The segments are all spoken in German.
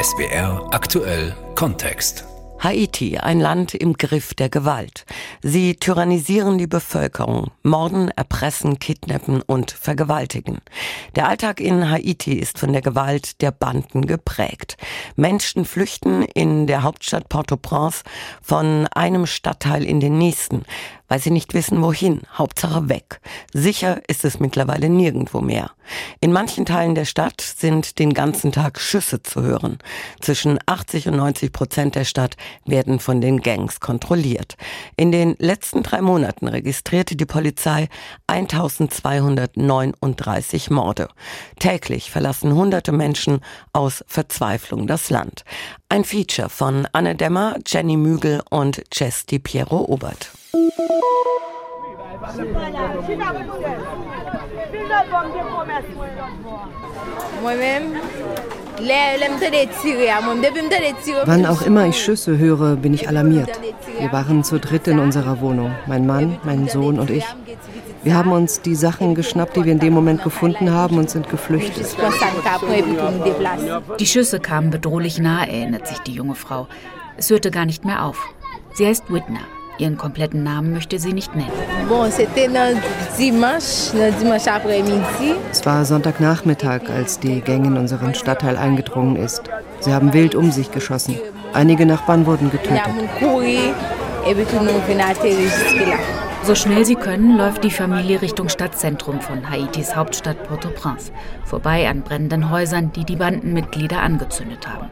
SBR aktuell Kontext. Haiti, ein Land im Griff der Gewalt. Sie tyrannisieren die Bevölkerung, morden, erpressen, kidnappen und vergewaltigen. Der Alltag in Haiti ist von der Gewalt der Banden geprägt. Menschen flüchten in der Hauptstadt Port-au-Prince von einem Stadtteil in den nächsten weil sie nicht wissen, wohin. Hauptsache weg. Sicher ist es mittlerweile nirgendwo mehr. In manchen Teilen der Stadt sind den ganzen Tag Schüsse zu hören. Zwischen 80 und 90 Prozent der Stadt werden von den Gangs kontrolliert. In den letzten drei Monaten registrierte die Polizei 1239 Morde. Täglich verlassen hunderte Menschen aus Verzweiflung das Land. Ein Feature von Anne Demmer, Jenny Mügel und Di Piero Obert. Wann auch immer ich Schüsse höre, bin ich alarmiert. Wir waren zu dritt in unserer Wohnung, mein Mann, mein Sohn und ich. Wir haben uns die Sachen geschnappt, die wir in dem Moment gefunden haben und sind geflüchtet. Die Schüsse kamen bedrohlich nahe, erinnert sich die junge Frau. Es hörte gar nicht mehr auf. Sie heißt Whitner. Ihren kompletten Namen möchte sie nicht nennen. Es war Sonntagnachmittag, als die Gang in unseren Stadtteil eingedrungen ist. Sie haben wild um sich geschossen. Einige Nachbarn wurden getötet. So schnell sie können, läuft die Familie Richtung Stadtzentrum von Haitis Hauptstadt Port-au-Prince, vorbei an brennenden Häusern, die die Bandenmitglieder angezündet haben.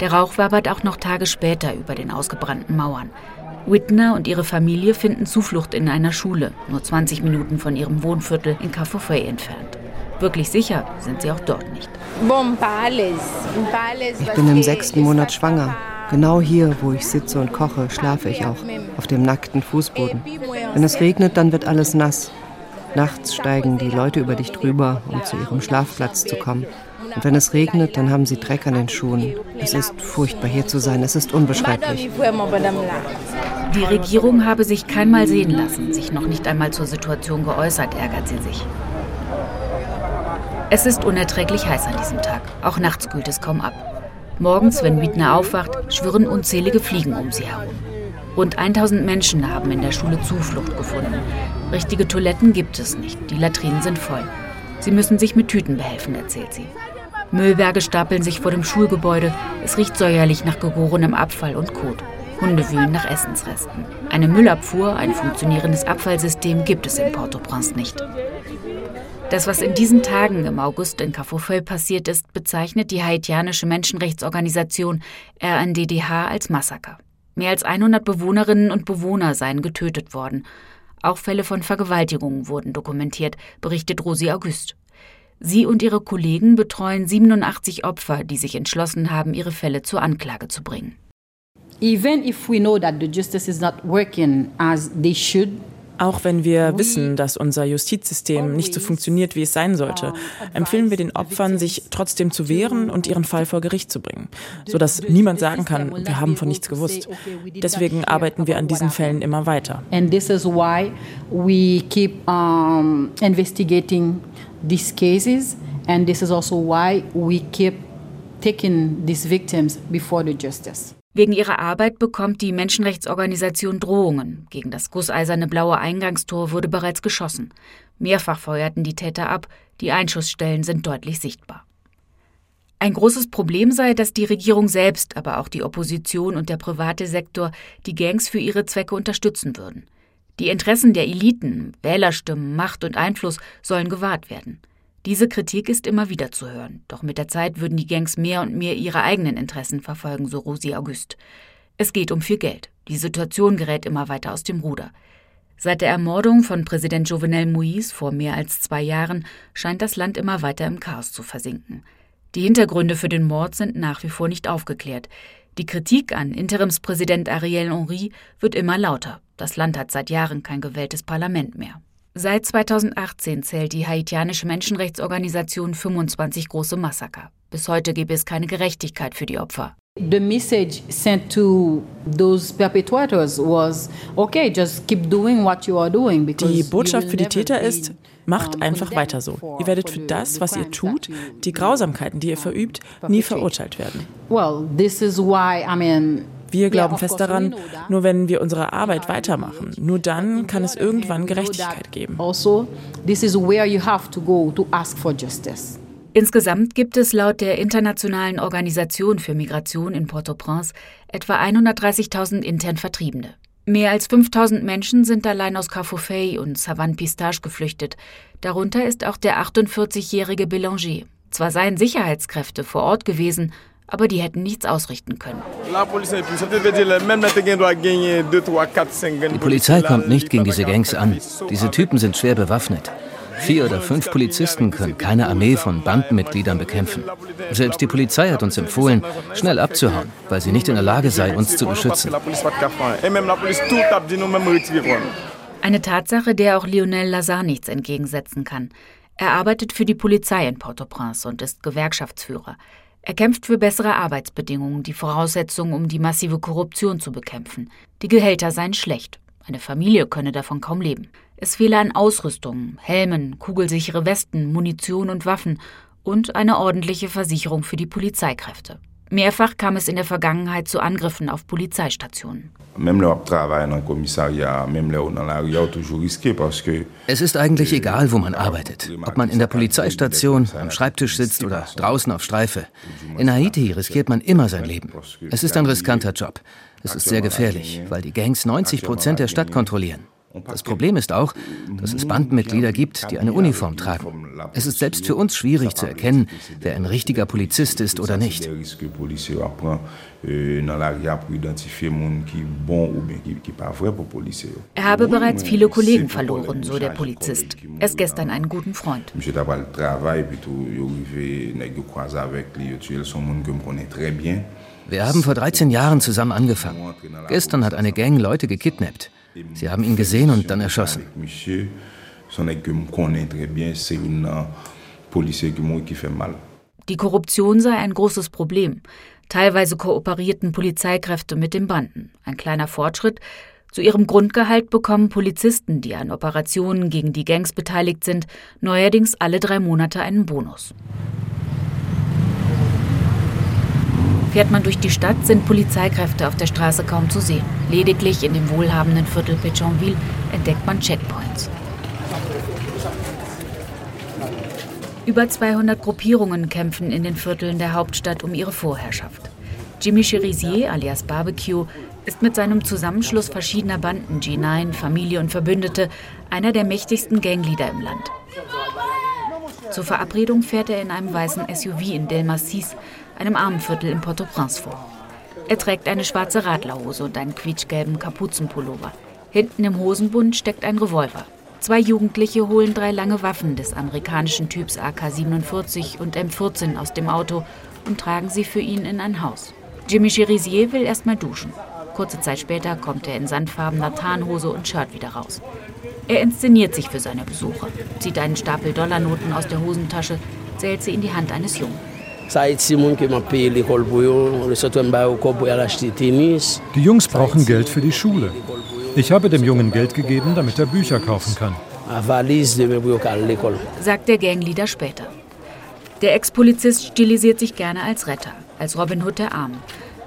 Der Rauch wabert auch noch Tage später über den ausgebrannten Mauern. Whitner und ihre Familie finden Zuflucht in einer Schule, nur 20 Minuten von ihrem Wohnviertel in Cafofey entfernt. Wirklich sicher sind sie auch dort nicht. Ich bin im sechsten Monat schwanger. Genau hier, wo ich sitze und koche, schlafe ich auch, auf dem nackten Fußboden. Wenn es regnet, dann wird alles nass. Nachts steigen die Leute über dich drüber, um zu ihrem Schlafplatz zu kommen. Und wenn es regnet, dann haben sie Dreck an den Schuhen. Es ist furchtbar hier zu sein, es ist unbeschreiblich. Die Regierung habe sich keinmal sehen lassen, sich noch nicht einmal zur Situation geäußert, ärgert sie sich. Es ist unerträglich heiß an diesem Tag. Auch nachts kühlt es kaum ab. Morgens, wenn Wiedner aufwacht, schwirren unzählige Fliegen um sie herum. Rund 1000 Menschen haben in der Schule Zuflucht gefunden. Richtige Toiletten gibt es nicht, die Latrinen sind voll. Sie müssen sich mit Tüten behelfen, erzählt sie. Müllberge stapeln sich vor dem Schulgebäude. Es riecht säuerlich nach gegorenem Abfall und Kot. Hunde wühlen nach Essensresten. Eine Müllabfuhr, ein funktionierendes Abfallsystem gibt es in Port-au-Prince nicht. Das, was in diesen Tagen im August in Cafofeu passiert ist, bezeichnet die haitianische Menschenrechtsorganisation RNDDH als Massaker. Mehr als 100 Bewohnerinnen und Bewohner seien getötet worden. Auch Fälle von Vergewaltigungen wurden dokumentiert, berichtet Rosi August. Sie und ihre Kollegen betreuen 87 Opfer, die sich entschlossen haben, ihre Fälle zur Anklage zu bringen. Auch wenn wir wissen, dass unser Justizsystem nicht so funktioniert, wie es sein sollte, empfehlen wir den Opfern, sich trotzdem zu wehren und ihren Fall vor Gericht zu bringen, sodass niemand sagen kann, wir haben von nichts gewusst. Deswegen arbeiten wir an diesen Fällen immer weiter. And this is why we keep um, investigating these cases and this is also why we keep taking these victims before the justice. Wegen ihrer Arbeit bekommt die Menschenrechtsorganisation Drohungen. Gegen das gusseiserne blaue Eingangstor wurde bereits geschossen. Mehrfach feuerten die Täter ab, die Einschussstellen sind deutlich sichtbar. Ein großes Problem sei, dass die Regierung selbst, aber auch die Opposition und der private Sektor die Gangs für ihre Zwecke unterstützen würden. Die Interessen der Eliten, Wählerstimmen, Macht und Einfluss sollen gewahrt werden. Diese Kritik ist immer wieder zu hören, doch mit der Zeit würden die Gangs mehr und mehr ihre eigenen Interessen verfolgen, so Rosi August. Es geht um viel Geld. Die Situation gerät immer weiter aus dem Ruder. Seit der Ermordung von Präsident Jovenel Moïse vor mehr als zwei Jahren scheint das Land immer weiter im Chaos zu versinken. Die Hintergründe für den Mord sind nach wie vor nicht aufgeklärt. Die Kritik an Interimspräsident Ariel Henry wird immer lauter. Das Land hat seit Jahren kein gewähltes Parlament mehr. Seit 2018 zählt die haitianische Menschenrechtsorganisation 25 große Massaker. Bis heute gebe es keine Gerechtigkeit für die Opfer. The message sent to those perpetrators was, okay, just keep doing what you are doing. Die Botschaft für die Täter ist, Macht einfach weiter so. Ihr werdet für das, was ihr tut, die Grausamkeiten, die ihr verübt, nie verurteilt werden. Well, this is why I mean wir glauben fest daran, nur wenn wir unsere Arbeit weitermachen, nur dann kann es irgendwann Gerechtigkeit geben. Also, this is where you have to go to ask for justice. Insgesamt gibt es laut der Internationalen Organisation für Migration in Port-au-Prince etwa 130.000 intern Vertriebene. Mehr als 5000 Menschen sind allein aus Carrefour und Savane Pistache geflüchtet. Darunter ist auch der 48-jährige Bélanger. Zwar seien Sicherheitskräfte vor Ort gewesen, aber die hätten nichts ausrichten können. Die Polizei kommt nicht gegen diese Gangs an. Diese Typen sind schwer bewaffnet. Vier oder fünf Polizisten können keine Armee von Bandenmitgliedern bekämpfen. Selbst die Polizei hat uns empfohlen, schnell abzuhauen, weil sie nicht in der Lage sei, uns zu beschützen. Eine Tatsache, der auch Lionel Lazar nichts entgegensetzen kann. Er arbeitet für die Polizei in Port-au-Prince und ist Gewerkschaftsführer. Er kämpft für bessere Arbeitsbedingungen, die Voraussetzung, um die massive Korruption zu bekämpfen. Die Gehälter seien schlecht. Eine Familie könne davon kaum leben. Es fehle an Ausrüstung, Helmen, kugelsichere Westen, Munition und Waffen und eine ordentliche Versicherung für die Polizeikräfte. Mehrfach kam es in der Vergangenheit zu Angriffen auf Polizeistationen. Es ist eigentlich egal, wo man arbeitet. Ob man in der Polizeistation, am Schreibtisch sitzt oder draußen auf Streife. In Haiti riskiert man immer sein Leben. Es ist ein riskanter Job. Es ist sehr gefährlich, weil die Gangs 90 Prozent der Stadt kontrollieren. Das Problem ist auch, dass es Bandenmitglieder gibt, die eine Uniform tragen. Es ist selbst für uns schwierig zu erkennen, wer ein richtiger Polizist ist oder nicht. Er habe bereits viele Kollegen verloren, so der Polizist. Er ist gestern einen guten Freund. Wir haben vor 13 Jahren zusammen angefangen. Gestern hat eine Gang Leute gekidnappt. Sie haben ihn gesehen und dann erschossen. Die Korruption sei ein großes Problem. Teilweise kooperierten Polizeikräfte mit den Banden. Ein kleiner Fortschritt. Zu ihrem Grundgehalt bekommen Polizisten, die an Operationen gegen die Gangs beteiligt sind, neuerdings alle drei Monate einen Bonus. Fährt man durch die Stadt, sind Polizeikräfte auf der Straße kaum zu sehen. Lediglich in dem wohlhabenden Viertel Pétionville entdeckt man Checkpoints. Über 200 Gruppierungen kämpfen in den Vierteln der Hauptstadt um ihre Vorherrschaft. Jimmy Cherizier alias Barbecue ist mit seinem Zusammenschluss verschiedener Banden G9, Familie und Verbündete einer der mächtigsten Gangleader im Land. Zur Verabredung fährt er in einem weißen SUV in Delmasis, einem Armenviertel in Port-au-Prince vor. Er trägt eine schwarze Radlerhose und einen quietschgelben Kapuzenpullover. Hinten im Hosenbund steckt ein Revolver. Zwei Jugendliche holen drei lange Waffen des amerikanischen Typs AK-47 und M14 aus dem Auto und tragen sie für ihn in ein Haus. Jimmy Cherizier will erstmal duschen. Kurze Zeit später kommt er in sandfarbener Tarnhose und Shirt wieder raus. Er inszeniert sich für seine Besucher, zieht einen Stapel Dollarnoten aus der Hosentasche, zählt sie in die Hand eines Jungen. Die Jungs brauchen Geld für die Schule. Ich habe dem Jungen Geld gegeben, damit er Bücher kaufen kann. Sagt der Gangleader später. Der Ex-Polizist stilisiert sich gerne als Retter, als Robin Hood der Armen.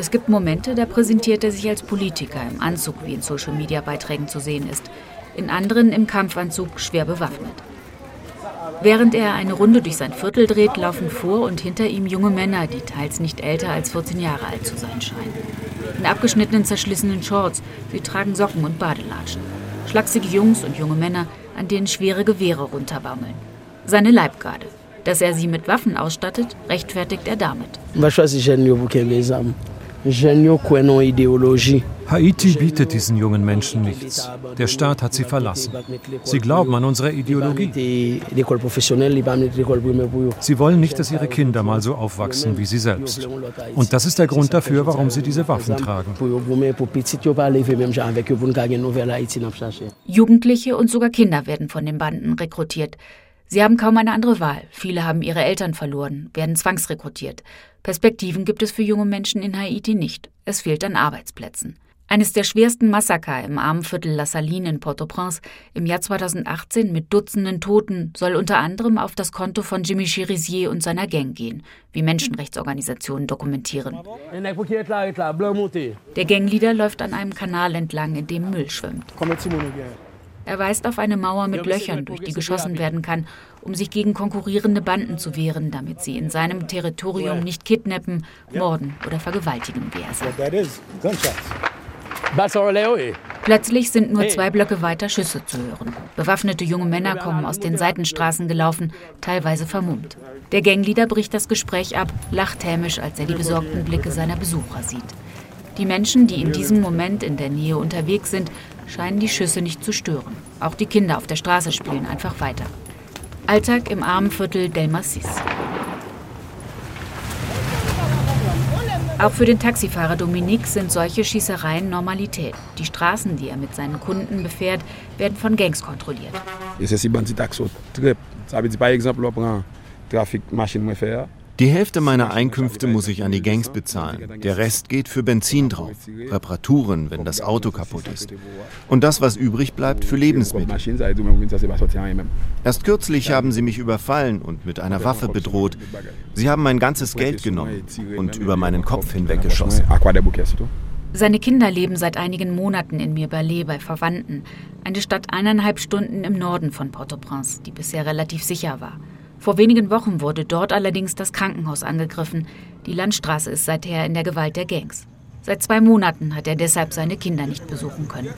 Es gibt Momente, da präsentiert er sich als Politiker im Anzug, wie in Social-Media-Beiträgen zu sehen ist. In anderen im Kampfanzug schwer bewaffnet. Während er eine Runde durch sein Viertel dreht, laufen vor und hinter ihm junge Männer, die teils nicht älter als 14 Jahre alt zu sein scheinen. In abgeschnittenen, zerschlissenen Shorts, sie tragen Socken und Badelatschen. Schlachsige Jungs und junge Männer, an denen schwere Gewehre runterbaumeln. Seine Leibgarde. Dass er sie mit Waffen ausstattet, rechtfertigt er damit. Haiti bietet diesen jungen Menschen nichts. Der Staat hat sie verlassen. Sie glauben an unsere Ideologie. Sie wollen nicht, dass ihre Kinder mal so aufwachsen wie sie selbst. Und das ist der Grund dafür, warum sie diese Waffen tragen. Jugendliche und sogar Kinder werden von den Banden rekrutiert. Sie haben kaum eine andere Wahl. Viele haben ihre Eltern verloren, werden zwangsrekrutiert. Perspektiven gibt es für junge Menschen in Haiti nicht. Es fehlt an Arbeitsplätzen. Eines der schwersten Massaker im armen Viertel La Saline in Port-au-Prince im Jahr 2018 mit Dutzenden Toten soll unter anderem auf das Konto von Jimmy Chirizier und seiner Gang gehen, wie Menschenrechtsorganisationen dokumentieren. Der Gangleader läuft an einem Kanal entlang, in dem Müll schwimmt. Er weist auf eine Mauer mit Löchern, durch die geschossen werden kann, um sich gegen konkurrierende Banden zu wehren, damit sie in seinem Territorium nicht kidnappen, morden oder vergewaltigen, wie er sagt. Plötzlich sind nur zwei Blöcke weiter Schüsse zu hören. Bewaffnete junge Männer kommen aus den Seitenstraßen gelaufen, teilweise vermummt. Der Gangleader bricht das Gespräch ab, lacht hämisch, als er die besorgten Blicke seiner Besucher sieht. Die Menschen, die in diesem Moment in der Nähe unterwegs sind, scheinen die Schüsse nicht zu stören. Auch die Kinder auf der Straße spielen einfach weiter. Alltag im armen Viertel Del Masis. Auch für den Taxifahrer Dominique sind solche Schießereien Normalität. Die Straßen, die er mit seinen Kunden befährt, werden von Gangs kontrolliert. Die Hälfte meiner Einkünfte muss ich an die Gangs bezahlen. Der Rest geht für Benzin drauf, Reparaturen, wenn das Auto kaputt ist. Und das, was übrig bleibt, für Lebensmittel. Erst kürzlich haben sie mich überfallen und mit einer Waffe bedroht. Sie haben mein ganzes Geld genommen und über meinen Kopf hinweggeschossen. Seine Kinder leben seit einigen Monaten in Mirbalais bei Verwandten, eine Stadt eineinhalb Stunden im Norden von Port-au-Prince, die bisher relativ sicher war. Vor wenigen Wochen wurde dort allerdings das Krankenhaus angegriffen. Die Landstraße ist seither in der Gewalt der Gangs. Seit zwei Monaten hat er deshalb seine Kinder nicht besuchen können.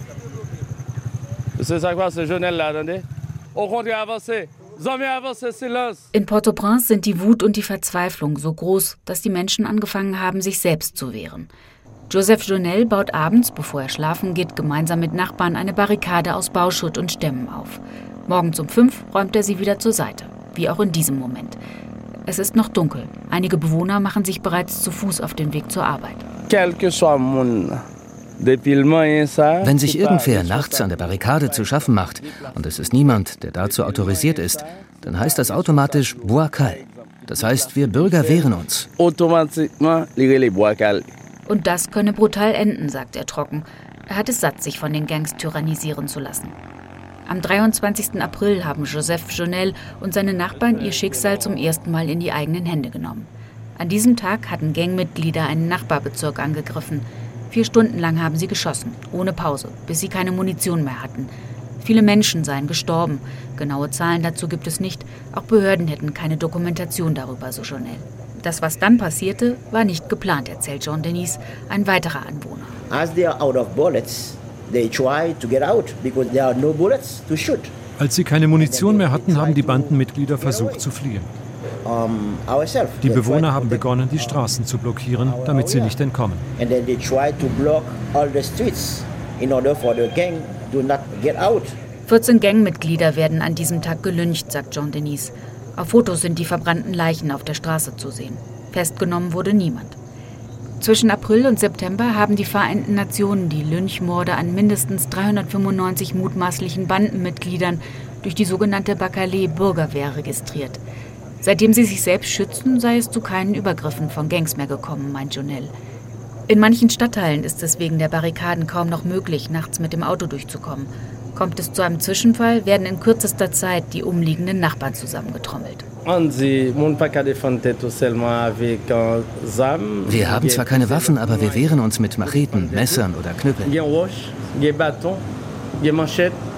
In Port-au-Prince sind die Wut und die Verzweiflung so groß, dass die Menschen angefangen haben, sich selbst zu wehren. Joseph Jonel baut abends, bevor er schlafen geht, gemeinsam mit Nachbarn eine Barrikade aus Bauschutt und Stämmen auf. Morgens um fünf räumt er sie wieder zur Seite wie auch in diesem Moment. Es ist noch dunkel. Einige Bewohner machen sich bereits zu Fuß auf den Weg zur Arbeit. Wenn sich irgendwer nachts an der Barrikade zu schaffen macht und es ist niemand, der dazu autorisiert ist, dann heißt das automatisch Boakal. Das heißt, wir Bürger wehren uns. Und das könne brutal enden, sagt er trocken. Er hat es satt, sich von den Gangs tyrannisieren zu lassen. Am 23. April haben Joseph Jonel und seine Nachbarn ihr Schicksal zum ersten Mal in die eigenen Hände genommen. An diesem Tag hatten Gangmitglieder einen Nachbarbezirk angegriffen. Vier Stunden lang haben sie geschossen, ohne Pause, bis sie keine Munition mehr hatten. Viele Menschen seien gestorben. Genaue Zahlen dazu gibt es nicht. Auch Behörden hätten keine Dokumentation darüber, so Jonel. Das, was dann passierte, war nicht geplant, erzählt Jean Denis, ein weiterer Anwohner. As they are out of bullets, als sie keine Munition mehr hatten, haben die Bandenmitglieder versucht zu fliehen. Die Bewohner haben begonnen, die Straßen zu blockieren, damit sie nicht entkommen. 14 Gangmitglieder werden an diesem Tag gelyncht, sagt Jean Denis. Auf Fotos sind die verbrannten Leichen auf der Straße zu sehen. Festgenommen wurde niemand. Zwischen April und September haben die Vereinten Nationen die Lynchmorde an mindestens 395 mutmaßlichen Bandenmitgliedern durch die sogenannte Bakale-Bürgerwehr registriert. Seitdem sie sich selbst schützen, sei es zu keinen Übergriffen von Gangs mehr gekommen, meint Jonell. In manchen Stadtteilen ist es wegen der Barrikaden kaum noch möglich, nachts mit dem Auto durchzukommen. Kommt es zu einem Zwischenfall, werden in kürzester Zeit die umliegenden Nachbarn zusammengetrommelt. Wir haben zwar keine Waffen, aber wir wehren uns mit Macheten, Messern oder Knüppeln.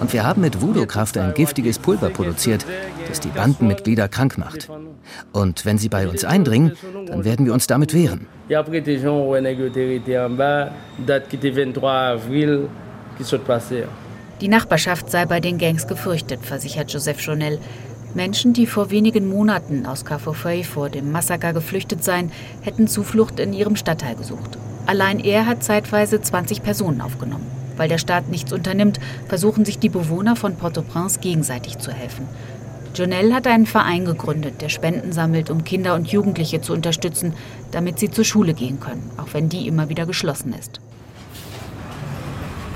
Und wir haben mit Voodoo-Kraft ein giftiges Pulver produziert, das die Bandenmitglieder krank macht. Und wenn sie bei uns eindringen, dann werden wir uns damit wehren. Die Nachbarschaft sei bei den Gangs gefürchtet, versichert Joseph Jonel. Menschen, die vor wenigen Monaten aus Cafofeuille vor dem Massaker geflüchtet seien, hätten Zuflucht in ihrem Stadtteil gesucht. Allein er hat zeitweise 20 Personen aufgenommen. Weil der Staat nichts unternimmt, versuchen sich die Bewohner von Port-au-Prince gegenseitig zu helfen. Jonel hat einen Verein gegründet, der Spenden sammelt, um Kinder und Jugendliche zu unterstützen, damit sie zur Schule gehen können, auch wenn die immer wieder geschlossen ist.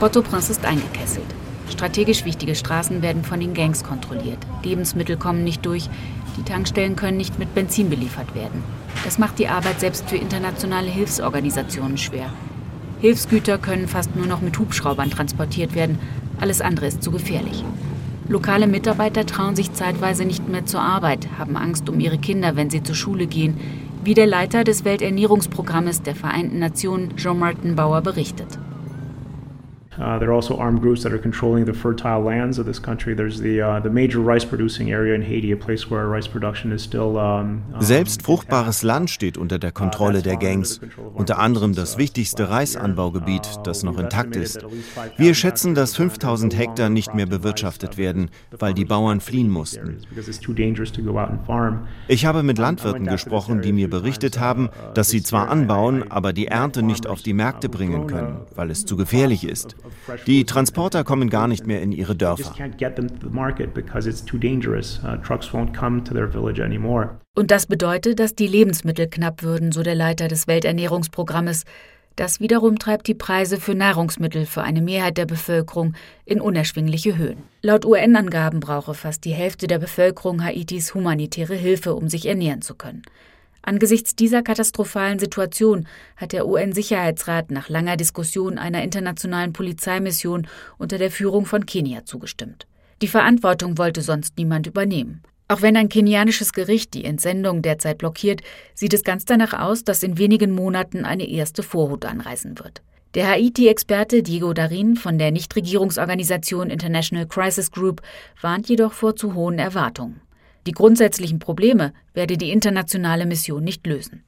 Port-au-Prince ist eingekesselt. Strategisch wichtige Straßen werden von den Gangs kontrolliert. Lebensmittel kommen nicht durch. Die Tankstellen können nicht mit Benzin beliefert werden. Das macht die Arbeit selbst für internationale Hilfsorganisationen schwer. Hilfsgüter können fast nur noch mit Hubschraubern transportiert werden. Alles andere ist zu gefährlich. Lokale Mitarbeiter trauen sich zeitweise nicht mehr zur Arbeit, haben Angst um ihre Kinder, wenn sie zur Schule gehen, wie der Leiter des Welternährungsprogrammes der Vereinten Nationen, Jean-Martin Bauer, berichtet. Uh, there are also armed groups that are controlling the fertile lands of this country. There's the uh, the major rice producing area in Haiti, a place where rice production is still. Um, Selbst fruchtbares Land steht unter der Kontrolle der Gangs, unter anderem das wichtigste Reisanbaugebiet, das noch intakt ist. Wir schätzen, dass 5000 Hektar nicht mehr bewirtschaftet werden, weil die Bauern fliehen mussten. Ich habe mit Landwirten gesprochen, die mir berichtet haben, dass sie zwar anbauen, aber die Ernte nicht auf die Märkte bringen können, weil es zu gefährlich ist. Die Transporter kommen gar nicht mehr in ihre Dörfer. Uh, Und das bedeutet, dass die Lebensmittel knapp würden, so der Leiter des Welternährungsprogrammes. Das wiederum treibt die Preise für Nahrungsmittel für eine Mehrheit der Bevölkerung in unerschwingliche Höhen. Laut UN-Angaben brauche fast die Hälfte der Bevölkerung Haitis humanitäre Hilfe, um sich ernähren zu können. Angesichts dieser katastrophalen Situation hat der UN-Sicherheitsrat nach langer Diskussion einer internationalen Polizeimission unter der Führung von Kenia zugestimmt. Die Verantwortung wollte sonst niemand übernehmen. Auch wenn ein kenianisches Gericht die Entsendung derzeit blockiert, sieht es ganz danach aus, dass in wenigen Monaten eine erste Vorhut anreisen wird. Der Haiti-Experte Diego Darin von der Nichtregierungsorganisation International Crisis Group warnt jedoch vor zu hohen Erwartungen. Die grundsätzlichen Probleme werde die internationale Mission nicht lösen.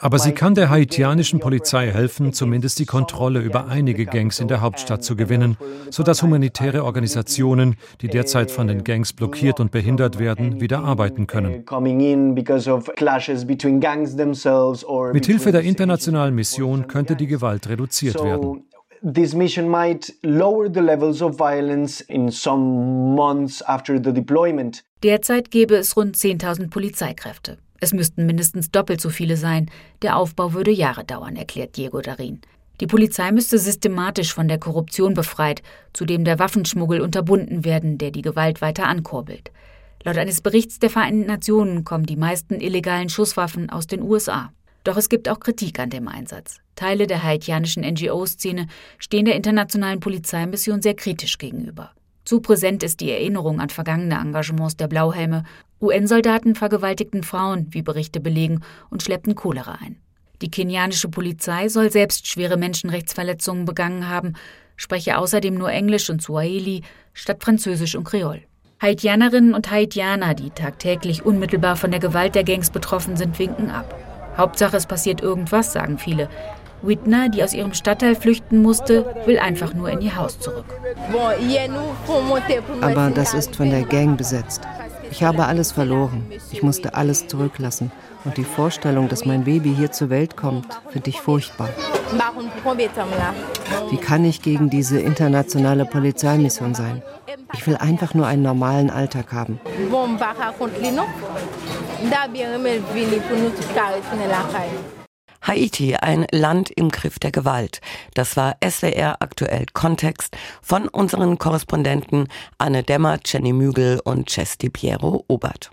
Aber sie kann der haitianischen Polizei helfen, zumindest die Kontrolle über einige Gangs in der Hauptstadt zu gewinnen, sodass humanitäre Organisationen, die derzeit von den Gangs blockiert und behindert werden, wieder arbeiten können. Mithilfe der internationalen Mission könnte die Gewalt reduziert werden this mission might lower the levels of violence in some months after the deployment. Derzeit gäbe es rund 10.000 Polizeikräfte. Es müssten mindestens doppelt so viele sein. Der Aufbau würde Jahre dauern, erklärt Diego Darin. Die Polizei müsste systematisch von der Korruption befreit, zudem der Waffenschmuggel unterbunden werden, der die Gewalt weiter ankurbelt. Laut eines Berichts der Vereinten Nationen kommen die meisten illegalen Schusswaffen aus den USA. Doch es gibt auch Kritik an dem Einsatz. Teile der haitianischen NGO-Szene stehen der internationalen Polizeimission sehr kritisch gegenüber. Zu präsent ist die Erinnerung an vergangene Engagements der Blauhelme. UN-Soldaten vergewaltigten Frauen, wie Berichte belegen, und schleppten Cholera ein. Die kenianische Polizei soll selbst schwere Menschenrechtsverletzungen begangen haben, spreche außerdem nur Englisch und Swahili statt Französisch und Kreol. Haitianerinnen und Haitianer, die tagtäglich unmittelbar von der Gewalt der Gangs betroffen sind, winken ab. Hauptsache, es passiert irgendwas, sagen viele. Whitner, die aus ihrem Stadtteil flüchten musste, will einfach nur in ihr Haus zurück. Aber das ist von der Gang besetzt. Ich habe alles verloren. Ich musste alles zurücklassen. Und die Vorstellung, dass mein Baby hier zur Welt kommt, finde ich furchtbar. Wie kann ich gegen diese internationale Polizeimission sein? Ich will einfach nur einen normalen Alltag haben. Haiti, ein Land im Griff der Gewalt. Das war SWR aktuell Kontext von unseren Korrespondenten Anne Dämmer, Jenny Mügel und Cesti Piero Obert.